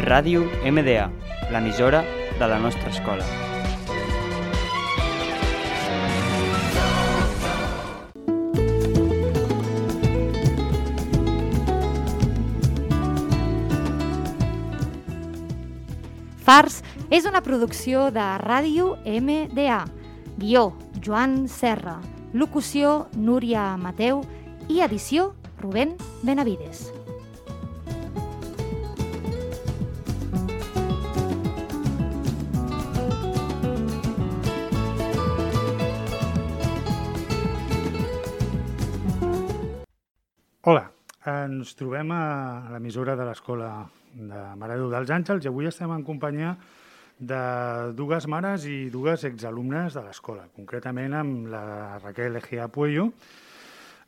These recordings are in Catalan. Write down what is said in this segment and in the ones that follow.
Ràdio MDA, l'emissora de la nostra escola. Fars és una producció de Ràdio MDA. Guió, Joan Serra. Locució, Núria Mateu. I edició, Rubén Benavides. Ens trobem a l'emissora de l'Escola de Mare Déu dels Àngels i avui estem en companyia de dues mares i dues exalumnes de l'escola, concretament amb la Raquel Egea Puello,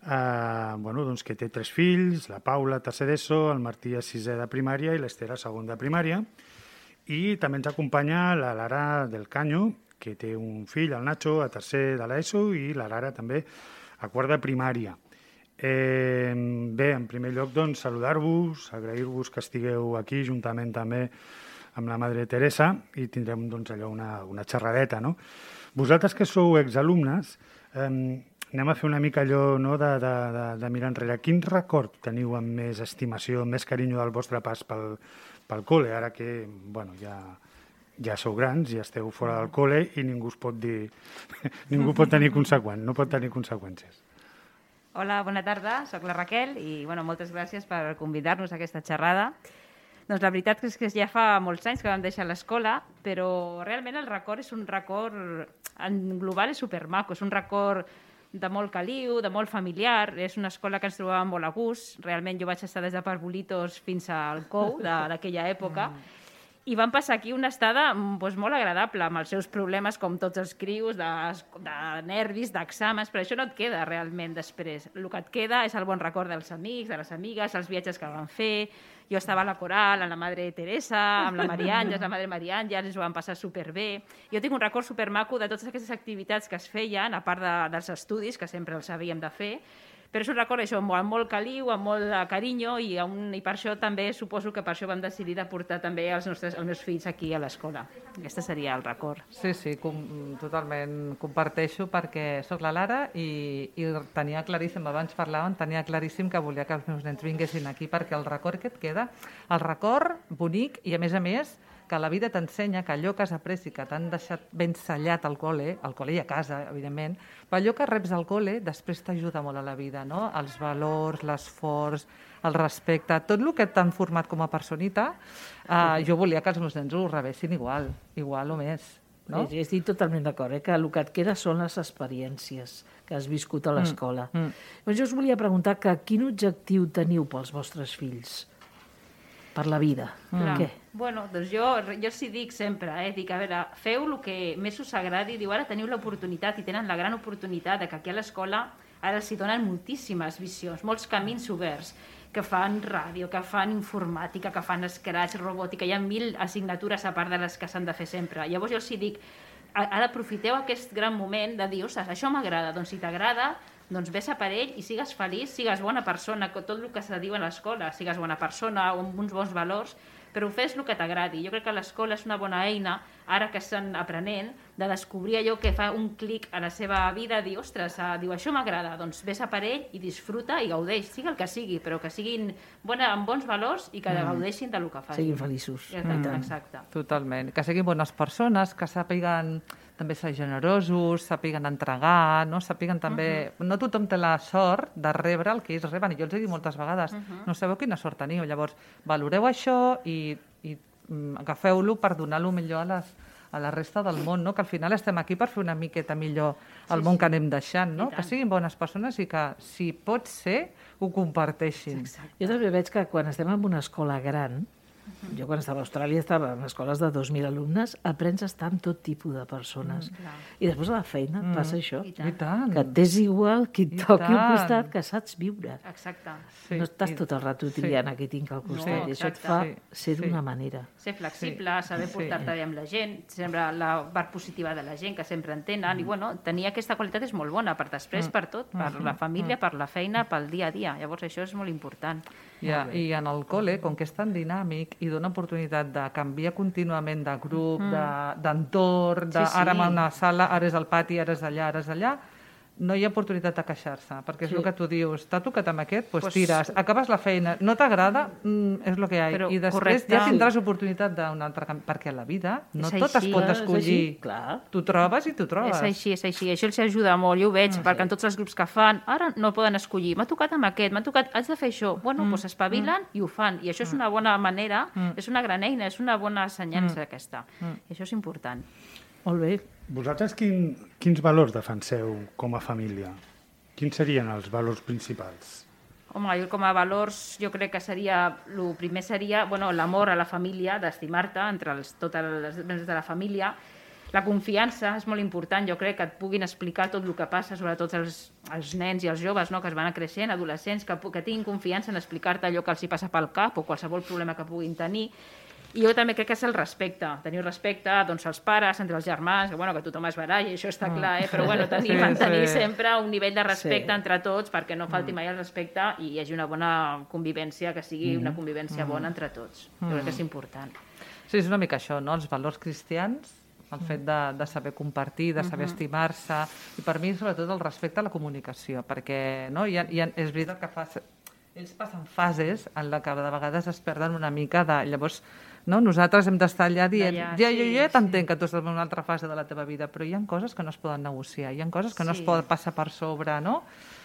eh, bueno, doncs que té tres fills, la Paula, tercer d'ESO, el Martí a sisè de primària i l'Estera, segon de primària. I també ens acompanya la Lara del Canyo, que té un fill, el Nacho, a tercer de l'ESO, i la Lara també a quart de primària. Eh, bé, en primer lloc, doncs, saludar-vos, agrair-vos que estigueu aquí juntament també amb la Madre Teresa i tindrem doncs, allò una, una xerradeta. No? Vosaltres que sou exalumnes, eh, anem a fer una mica allò no, de, de, de, de mirar enrere. Quin record teniu amb més estimació, amb més carinyo del vostre pas pel, pel col·le, ara que bueno, ja, ja sou grans, ja esteu fora del col·le i ningú us pot dir... ningú pot tenir conseqüències, no pot tenir conseqüències. Hola, bona tarda, sóc la Raquel i bueno, moltes gràcies per convidar-nos a aquesta xerrada. Doncs la veritat és que ja fa molts anys que vam deixar l'escola, però realment el record és un record, en global és supermaco, és un record de molt caliu, de molt familiar, és una escola que ens trobàvem molt a gust, realment jo vaig estar des de Parbolitos fins al COU d'aquella època, mm i van passar aquí una estada doncs, molt agradable, amb els seus problemes, com tots els crius, de, de nervis, d'exàmens, però això no et queda realment després. El que et queda és el bon record dels amics, de les amigues, els viatges que van fer. Jo estava a la coral, amb la Madre Teresa, amb la Maria Àngels, la Madre Àngels, ens ho vam passar superbé. Jo tinc un record supermaco de totes aquestes activitats que es feien, a part de, dels estudis, que sempre els havíem de fer, però és un record això, amb molt caliu, amb molt de carinyo i, un, i per això també suposo que per això vam decidir de portar també els, nostres, els meus fills aquí a l'escola. Aquest seria el record. Sí, sí, com, totalment comparteixo perquè sóc la Lara i, i tenia claríssim, abans parlàvem, tenia claríssim que volia que els meus nens vinguessin aquí perquè el record que et queda, el record bonic i a més a més que la vida t'ensenya que allò que has après i que t'han deixat ben sellat al col·le, al col·le i a casa, evidentment, però allò que reps al col·le després t'ajuda molt a la vida, no? Els valors, l'esforç, el respecte, tot el que t'han format com a personita, eh, jo volia que els meus nens ho rebessin igual, igual o més. No? Sí, estic totalment d'acord, eh? que el que et queda són les experiències que has viscut a l'escola. Mm, mm. Jo us volia preguntar que quin objectiu teniu pels vostres fills? Per la vida. Mm. Què? Bueno, doncs jo, jo sí dic sempre, eh, dic, a veure, feu el que més us agradi, diu, ara teniu l'oportunitat i tenen la gran oportunitat de que aquí a l'escola ara els hi donen moltíssimes visions, molts camins oberts, que fan ràdio, que fan informàtica, que fan scratch, robòtica, hi ha mil assignatures a part de les que s'han de fer sempre. Llavors jo els dic, ara aprofiteu aquest gran moment de dir, ostres, això m'agrada, doncs si t'agrada, doncs ves a per ell i sigues feliç, sigues bona persona, tot el que se diu a l'escola, sigues bona persona, amb uns bons valors, però fes el que t'agradi. Jo crec que l'escola és una bona eina, ara que estan aprenent, de descobrir allò que fa un clic a la seva vida, dir, ostres, uh, diu, això m'agrada, doncs ves a per ell i disfruta i gaudeix, sigui el que sigui, però que siguin bona, amb bons valors i que mm. gaudeixin del que fan. Siguin feliços. Exacte, mm. exacte. Totalment. Que siguin bones persones, que sàpiguen també ser generosos, sàpiguen entregar, no? sàpiguen també... Uh -huh. No tothom té la sort de rebre el que ells reben, i jo els he dit moltes vegades, uh -huh. no sabeu quina sort teniu, llavors valoreu això i, i mm, agafeu-lo per donar-lo millor a les, a la resta del món, no? que al final estem aquí per fer una miqueta millor el sí, món sí. que anem deixant, no? que siguin bones persones i que, si pot ser, ho comparteixin. Exacte. Jo també veig que quan estem en una escola gran, -huh. Jo quan estava a Austràlia estava en escoles de 2.000 alumnes, aprens a estar amb tot tipus de persones. Mm, I després a la feina mm. passa això. I tant. I tant. Que t'és igual qui et toqui al costat, que saps viure. Exacte. Sí. No estàs tot el rato triant sí. a qui tinc al costat. No, I això et fa sí. ser d'una sí. manera. Ser flexible, sí. saber portar-te bé amb la gent, sempre la part positiva de la gent, que sempre en tenen, mm. i bueno, tenir aquesta qualitat és molt bona per després, mm. per tot, per mm. la família, mm. per la feina, pel dia a dia. Llavors això és molt important. Ja, I en el col·le, com que és tan dinàmic, i dona oportunitat de canviar contínuament de grup, de- d'entorn, de, de, Sí, sí. ara en una sala, ara és al pati, ara és allà, ara és allà, no hi ha oportunitat de queixar-se, perquè és Sí. el que tu dius, t'ha tocat amb aquest, doncs Pues- tires, acabes la feina, no t'agrada, mm, és el que hi ha, Però i després correcte. ja tindràs oportunitat d'un altre canvi, perquè a la vida no És tot així. es pot És escollir. Tu trobes i tu trobes. És així, és així. Això els ajuda molt, jo ho veig, perquè en tots els grups que fan, ara no poden escollir. M'ha tocat amb aquest, m'ha tocat, has de fer això. Bueno, doncs espavilen i ho fan. I això és una bona manera, és una gran eina, és una bona assenyança aquesta. I això és important. Molt bé. Vosaltres quin, quins valors defenseu com a família? Quins serien els valors principals? Home, jo com a valors, jo crec que seria, el primer seria, bueno, l'amor a la família, d'estimar-te entre els, tots els membres de la família, la confiança és molt important, jo crec que et puguin explicar tot el que passa, sobretot els, els nens i els joves no? que es van creixent, adolescents, que, que tinguin confiança en explicar-te allò que els hi passa pel cap o qualsevol problema que puguin tenir. I jo també crec que és el respecte, tenir respecte doncs, als pares, entre els germans, que, bueno, que tothom es baralla, i això està clar, eh? però bueno, tenir, Sí, mantenir sí. sempre un nivell de respecte Sí. entre tots perquè no falti mai el respecte i hi hagi una bona convivència, que sigui una convivència bona entre tots. Jo crec que és important. Sí, és una mica això, no? Els valors cristians, el fet de, de saber compartir, de saber estimar-se, i per mi, sobretot, el respecte a la comunicació, perquè no? hi ha, és veritat que fa, ells passen fases en la que de vegades es perden una mica de... Llavors, no? nosaltres hem d'estar allà dient D'allà, ja, sí, jo ja sí. t'entenc que tu estàs en una altra fase de la teva vida, però hi ha coses que no es poden negociar, hi ha coses que no es Sí. poden passar per sobre, no?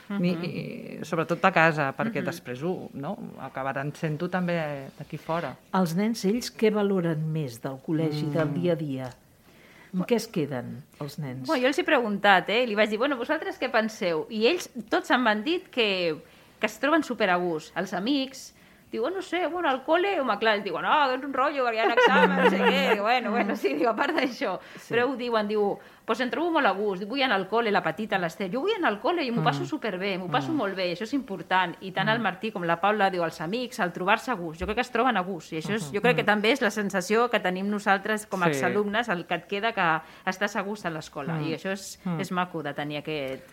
Ni, i, sobretot a casa, perquè després ho, no? acabaran sent-ho també d'aquí fora. Els nens, ells, què valoren més del col·legi, del dia a dia? Amb què es queden, els nens? Bueno, jo els he preguntat, eh? i li vaig dir, bueno, vosaltres què penseu? I ells tots em van dir que, que es troben super a gust. Els amics, diu, no sé, bueno, al col·le, home, clar, ells diuen, no, és un rotllo, perquè hi ha examen, no sé què, Diu, bueno, bueno, sí, diu, a part d'això. Sí. Però ho diuen, diu, pues em trobo molt a gust, vull anar al col·le, la petita, l'Ester, jo vull anar al col·le i m'ho passo superbé, m'ho passo molt bé, això és important. I tant el Martí com la Paula diu, els amics, al trobar-se a gust, jo crec que es troben a gust, i això és, jo crec que també és la sensació que tenim nosaltres com a Sí. exalumnes, el que et queda que estàs a gust a l'escola, i això és, és maco de tenir aquest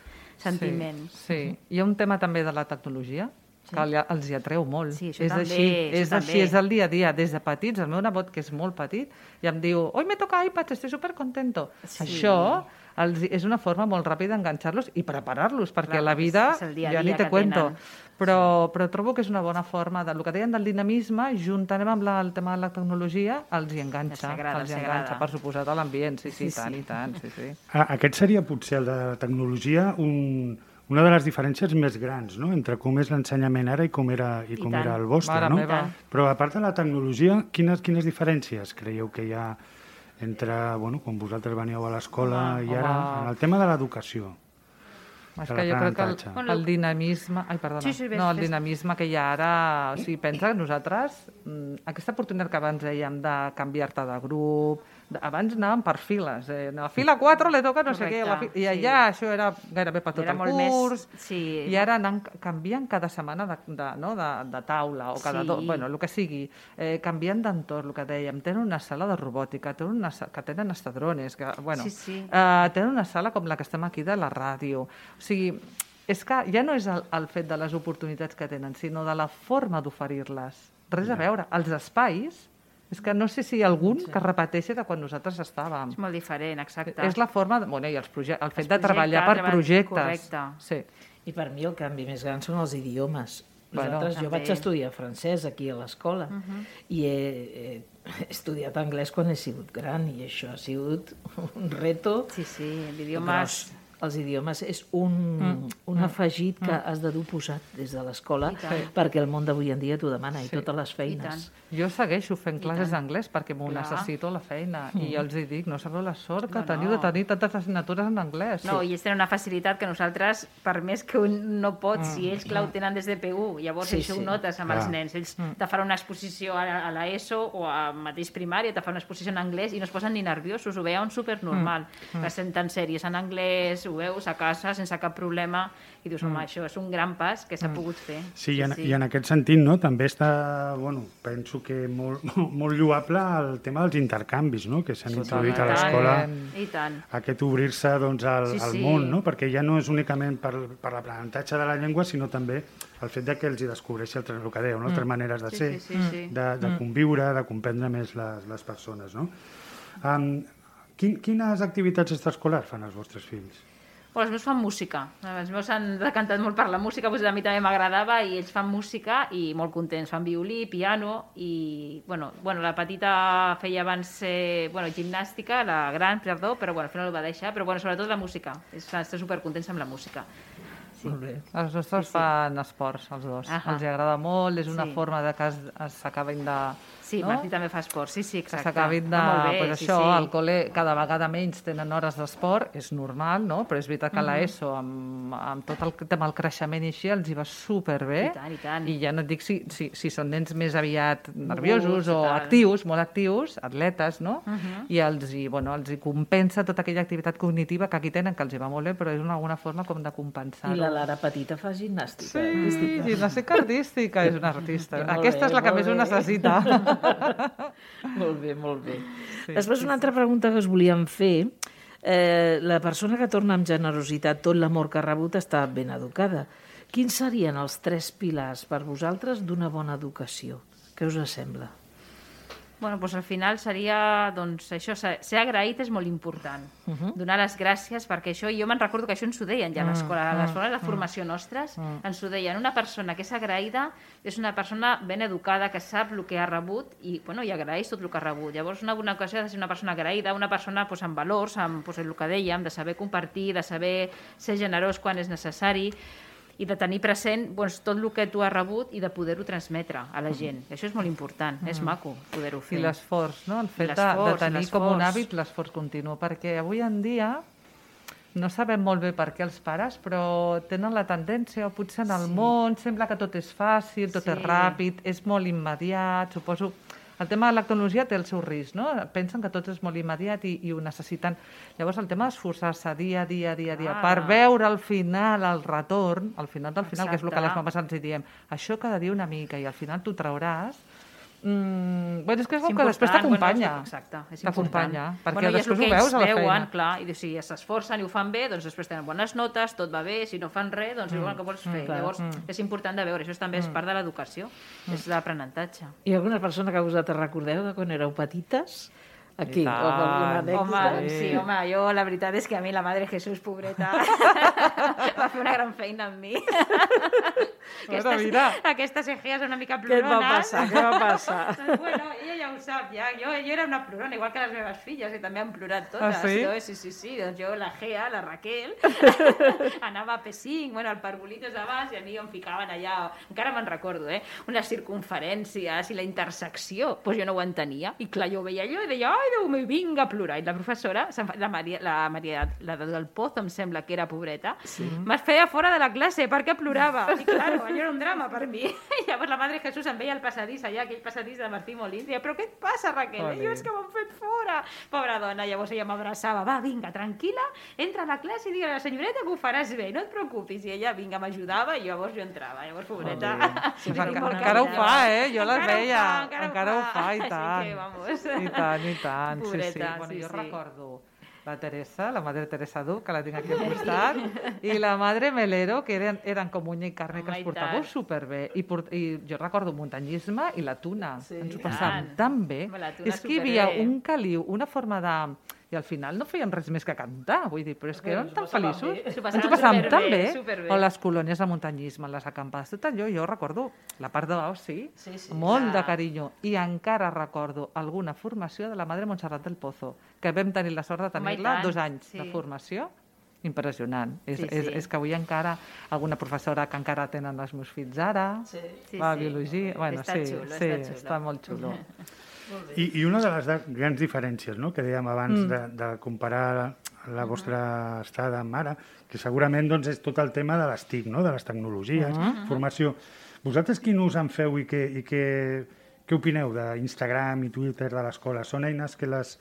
sentiment. Sí, sí. Hi ha un tema també de la tecnologia, que li- els hi atreu molt. Sí, això és també, així, això és així, també. és el dia a dia. Des de petits, el meu nebot, que és molt petit, ja em diu, hoy me toca iPad, estoy súper contento. Sí. Això els, és una forma molt ràpida d'enganxar-los i preparar-los, perquè Clar, la vida, és el dia a ja dia ni te que cuento. tenen. Però, però trobo que és una bona forma, de, el que deien del dinamisme, juntant amb la, el tema de la tecnologia, els hi enganxa. agrada, els hi enganxa, per suposat, a l'ambient. Sí, sí, Sí, tant sí. i tant, sí, sí. Ah, Aquest seria potser el de la tecnologia un, una de les diferències més grans no? entre com és l'ensenyament ara i com era, i I com tant. era el vostre. Mare no? meva. Però a part de la tecnologia, quines, quines diferències creieu que hi ha entre bueno, quan vosaltres veníeu a l'escola i ara home. en el tema de l'educació? És que jo crec que el, el dinamisme... Ai, perdona. Sí, sí, ves, no, el ves. dinamisme que hi ha ara... O sigui, pensa que nosaltres, mm, aquesta oportunitat que abans dèiem de canviar-te de grup... Abans anàvem per files. Eh? A la 4 le toca no sé què. La fi... Correcte, I sí. allà això era gairebé per tot Era el curs. més- sí. I ara anant canviant cada setmana de, de, no? de, de taula o cada... Sí. Do, bueno, el que sigui. Eh, canviant d'entorn, el que dèiem. Tenen una sala de robòtica, tenen una, sa- que tenen estadrones, que, bueno, Sí, sí. Eh, tenen una sala com la que estem aquí de la ràdio. O sigui, és que ja no és el, el fet de les oportunitats que tenen, sinó de la forma d'oferir-les. Res a veure. Els espais, és que no sé si hi ha algun que repeteixi de quan nosaltres estàvem. És molt diferent, exacte. És la forma, de, bueno, i els proje el fet Els de treballar per treball- projectes. correcte. Sí. I per mi el canvi més gran són els idiomes. Bueno, Nosaltres, jo també. vaig estudiar francès aquí a l'escola i he, he, he estudiat anglès quan he sigut gran i això ha sigut un reto Sí, sí, l'idiomes... gros. Els idiomes és un, mm. un afegit que has de dur posat des de l'escola I perquè el món d'avui en dia t'ho demana i Sí. totes les I feines. Jo segueixo fent classes d'anglès perquè m'ho necessito a la feina i jo els hi dic, no sabeu la sort que No, teniu no. de tenir tantes assignatures en anglès. No, i ells tenen una facilitat que nosaltres, per més que un no pot, si ells, clar, ho tenen des de PU, llavors Sí, això sí. ho notes amb Clar. els nens. Ells te faran una exposició a, a l'ESO o a mateix primària, te fan una exposició en anglès i no es posen ni nerviosos, ho veuen supernormal. Que senten sèries en anglès, ho veus a casa sense cap problema i dius, home, això és un gran pas que s'ha pogut fer. Sí, i en, i en aquest sentit no, també està, bueno, penso que molt, molt lloable el tema dels intercanvis no, que s'han introduït a l'escola. I tant. aquest obrir-se doncs, al, Sí, al sí. món, no? perquè ja no és únicament per, per l'aprenentatge de la llengua, sinó també el fet de que els hi descobreixi altres, el que dèieu, no? altres maneres de Sí, ser, sí, sí, sí. de, de conviure, de comprendre més les, les persones. No? Um, quin, quines activitats extraescolars fan els vostres fills? Bueno, els meus fan música. Els meus han decantat molt per la música, doncs a mi també m'agradava i ells fan música i molt contents. Fan violí, piano i... Bueno, bueno la petita feia abans eh, bueno, gimnàstica, la gran, perdó, però bueno, al final ho va deixar. Però bueno, sobretot la música. Estan supercontents amb la música. Sí. Molt bé. Els nostres sí, sí. fan esports, els dos. Ahà. Els hi agrada molt, és una Sí. forma de que s'acabin de... Sí, no? Martí també fa esport. Sí, sí, que exacte. s'acabin de... Molt bé, pues sí, això, sí. al col·le cada vegada menys tenen hores d'esport, és normal, no? Però és veritat que a l'ESO, amb, amb tot el tema del creixement i així, els hi va superbé. I tant, i tant. I ja no et dic si, si, si són nens més aviat nerviosos i o tal. actius, molt actius, atletes, no? I els hi, bueno, els hi compensa tota aquella activitat cognitiva que aquí tenen, que els hi va molt bé, però és una alguna forma com de compensar-ho. I la Lara Petita fa gimnàstica. Sí, artística. gimnàstica artística és una artista. Aquesta bé, és la que molt més ho bé. necessita. Molt bé, molt bé. Sí, Després, una altra pregunta que us volíem fer. Eh, la persona que torna amb generositat tot l'amor que ha rebut està ben educada. Quins serien els tres pilars per vosaltres d'una bona educació? Què us sembla? Bueno, doncs al final seria, doncs, això, ser agraït és molt important. Uh -huh. Donar les gràcies, perquè això, jo me'n recordo que això ens ho deien ja a l'escola, a les escoles de formació nostres, ens ho deien, una persona que és agraïda és una persona ben educada, que sap el que ha rebut i, bueno, i agraeix tot el que ha rebut. Llavors, una bona ocasió ha de ser una persona agraïda, una persona doncs, amb valors, amb doncs, el que dèiem, de saber compartir, de saber ser generós quan és necessari, i de tenir present doncs, tot el que tu has rebut i de poder-ho transmetre a la gent. Això és molt important, és maco poder-ho I fer. l'esforç, no? El fet de, de tenir com un hàbit l'esforç continu, perquè avui en dia no sabem molt bé per què els pares, però tenen la tendència, o potser en el món, sembla que tot és fàcil, tot Sí. és ràpid, és molt immediat, suposo... El tema de la tecnologia té el seu risc, no? Pensen que tot és molt immediat i, i ho necessiten. Llavors, el tema d'esforçar-se dia a dia, dia a dia, Ah. per veure al final el retorn, al final del final, que és el que Exacte. les mames ens hi diem, això cada dia una mica i al final tu trauràs Mm, bueno, és que és, És el que després t'acompanya. Bueno, exacte, és T'acompanya, perquè bueno, i és després ho veus a la veuen, feina. clar, i si s'esforcen i ho fan bé, doncs després tenen bones notes, tot va bé, si no fan res, doncs igual que vols fer. clar. Llavors, és important de veure, això també és part de l'educació, és l'aprenentatge. Ha alguna persona que vosaltres recordeu de quan éreu petites? Aquí, anècdota? Home, sí, home, jo la veritat és que a mi la Madre Jesús, pobreta, va fer una gran feina amb mi. Mira, mira. aquestes ejees una mica Què et va plorones. passar? Què va passar? Doncs, bueno, ella ja ho sap, ja. Jo, jo era una plorona, igual que les meves filles, que també han plorat totes. Ah, sí? Jo, sí, sí, sí. Doncs jo, la Gea, la Raquel, anava a P5, bueno, al Parvulitos de Bas, i a mi em ficaven allà, encara me'n recordo, eh? Unes circunferències i la intersecció, doncs jo no ho entenia. I clar, jo ho veia allò i deia, ai, Déu meu, vinga a plorar. I la professora, la Maria, la, Maria, la del Pozo, em sembla que era pobreta, sí. me'n feia fora de la classe perquè plorava. I clar, allò era un drama per mi. I llavors la Madre Jesús em veia al passadís allà, aquell passadís de Martí Molins, i deia, però què et passa, Raquel? I jo, és que m'han fet fora. Pobra dona, llavors ella m'abraçava, va, vinga, tranquil·la, entra a la classe i digue a la senyoreta que ho faràs bé, no et preocupis. I ella, vinga, m'ajudava i llavors jo entrava. Llavors, pobreta... Pues li tinc enca molt encara ho fa, eh? Jo les Encara ho veia. fa, encara ho fa, i tant. que, vamos. I tant, i tant. Sí, sí. Pobreta, Bueno, sí, jo sí. recordo la Teresa, la madre Teresa Du, que la tinc aquí al costat, i la madre Melero, que eren, eren com unya i carne, que Home, ens i portàveu tant. superbé. I, port, I jo recordo muntanyisme i la tuna. Sí. ens ho passàvem tant. tan bé. Home, la tuna És que hi havia un caliu, una forma de... I al final no fèiem res més que cantar, vull dir, però és que érem tan feliços. Ens ho passàvem tan bé. superbé. O les colònies de muntanyisme, les acampades, tot allò, jo recordo la part de l'oci, Sí, sí. molt de clar. carinyo. I encara recordo alguna formació de la Madre Montserrat del Pozo, que vam tenir la sort de tenir-la dos anys sí. de formació. Impressionant. És, Sí, és, sí. és que avui encara alguna professora que encara tenen els meus fills ara, Sí. Sí, va a sí. biologia... Bueno, Està sí, xulo, sí, està xulo. està molt xulo. I, I una de les grans diferències no? que dèiem abans mm. de, de comparar la, la vostra estada amb ara, que segurament doncs, és tot el tema de les TIC, no? de les tecnologies, uh -huh. formació. Vosaltres quin ús en feu i què, i què, què opineu d'Instagram i Twitter de l'escola? Són eines que les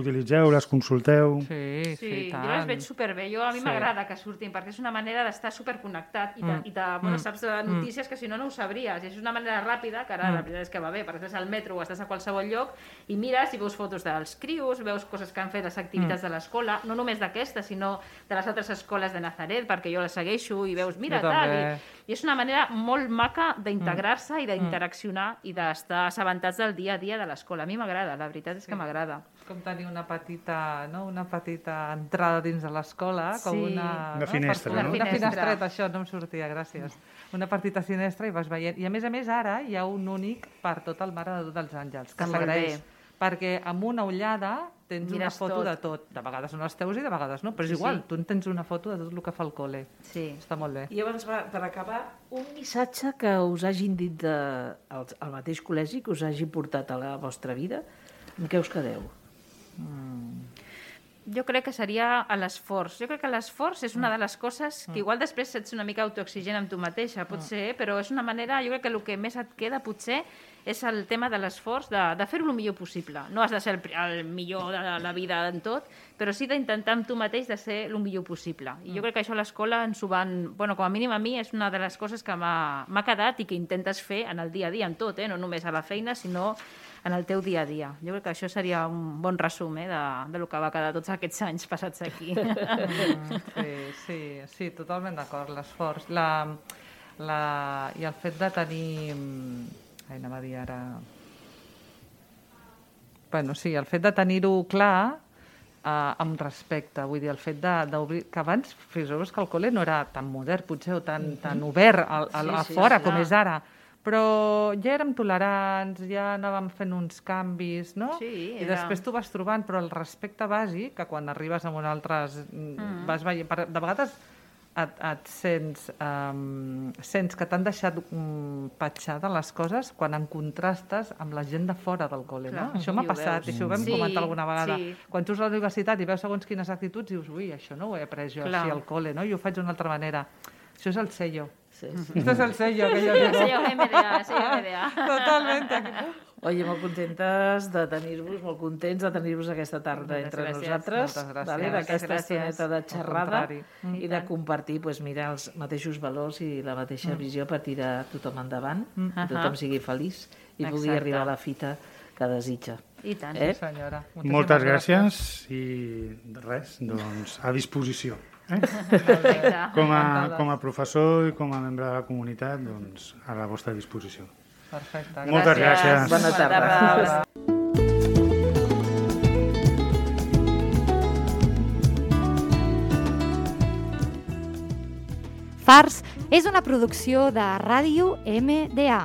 utilitzeu, les consulteu... Sí, sí, Sí, i tant. jo les veig superbé. Jo, a mi Sí. m'agrada que surtin, perquè és una manera d'estar superconnectat i de, Mm. i de bueno, Mm. saps de notícies que si no no ho sabries. I és una manera ràpida, que ara la veritat és que va bé, perquè estàs al metro o estàs a qualsevol lloc i mires i veus fotos dels crios, veus coses que han fet les activitats de l'escola, no només d'aquesta, sinó de les altres escoles de Nazaret, perquè jo les segueixo i veus, mira, Jo tal, i, i és una manera molt maca d'integrar-se i d'interaccionar i d'estar assabentats del dia a dia de l'escola. A mi m'agrada, la veritat és que m'agrada. Com tenir una petita, no? una petita entrada dins de l'escola, com Sí. una... Una finestra, per- no? Una Una finestra. finestreta, això no em sortia, gràcies. Una petita finestra i vas veient. I a més a més ara hi ha un únic per tot el Mare de Déu dels Àngels, que s'agraeix. Perquè amb una ullada tens una Mires foto tot. de tot. De vegades són els teus i de vegades no, però és Sí, igual, sí. tu en tens una foto de tot el que fa el col·le. Sí. Està molt bé. I abans, per, per acabar, un missatge que us hagin dit de, al, al mateix col·legi, que us hagi portat a la vostra vida, amb què us quedeu? Jo crec que seria a l'esforç. Jo crec que l'esforç és Mm. una de les coses que igual després ets una mica autoexigent amb tu mateixa, Mm. potser, però és una manera, jo crec que el que més et queda potser és el tema de l'esforç, de, de fer-ho el millor possible. No has de ser el, el millor de la, la vida en tot, però sí d'intentar amb tu mateix de ser el millor possible. I Mm. jo crec que això a l'escola ens ho van... Bueno, com a mínim a mi és una de les coses que m'ha quedat i que intentes fer en el dia a dia, en tot, eh? no només a la feina, sinó en el teu dia a dia. Jo crec que això seria un bon resum eh, de, de lo que va quedar tots aquests anys passats aquí. Mm, sí, sí, sí, totalment d'acord. L'esforç, la, la, i el fet de tenir... mm, Ai, anava a dir ara... Bueno, sí, el fet de tenir-ho clar eh, amb respecte, vull dir, el fet de- d'obrir... Que abans, fixeu-vos que el col·le no era tan modern, potser, o tan, tan obert al, al, Sí, a sí, fora clar. com és ara, però ja érem tolerants, ja anàvem fent uns canvis, no? Sí, I era- després tu vas trobant, però el respecte bàsic, que quan arribes a un altres... Mm. Vas veient, per, de vegades et, et sents, um, sents que t'han deixat um, petjada les coses quan en contrastes amb la gent de fora del col·le, Clar, no? Això m'ha i passat, i això ho vam Sí, comentar alguna vegada. sí. Quan surts a la universitat i veus segons quines actituds, dius, ui, això no ho he après jo Clar. així al col·le, no? I ho faig d'una altra manera. Això és el sello. Sí, sí. Este és el sello que jo Sí, digo. senyor MDA, senyor MDA. Totalment. Oye, molt contentes de tenir-vos, molt contents de tenir-vos aquesta tarda Moltes entre gràcies. nosaltres, Moltes gràcies. vale, d'aquesta Moltes gràcies. estoneta de xerrada. Mm, i i de compartir pues, mira, els mateixos valors i la mateixa visió per tirar tothom endavant, que Ahà. tothom sigui feliç i pugui Exacte. arribar a la fita que desitja. I tant. Eh? Senyora. Moltes gràcies i res, doncs a disposició. Eh? Perfecte. Com, a, com a professor i com a membre de la comunitat, doncs a la vostra disposició. Perfecte. Moltes gràcies. Bona tarda. Fars és una producció de Ràdio MDA.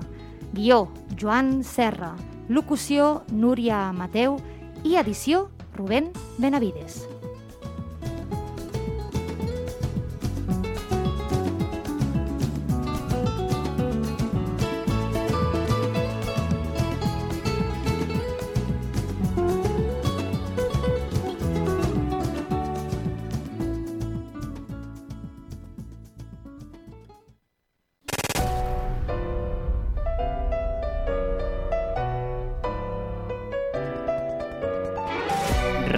Guió, Joan Serra. Locució, Núria Mateu. I edició, Rubén Benavides.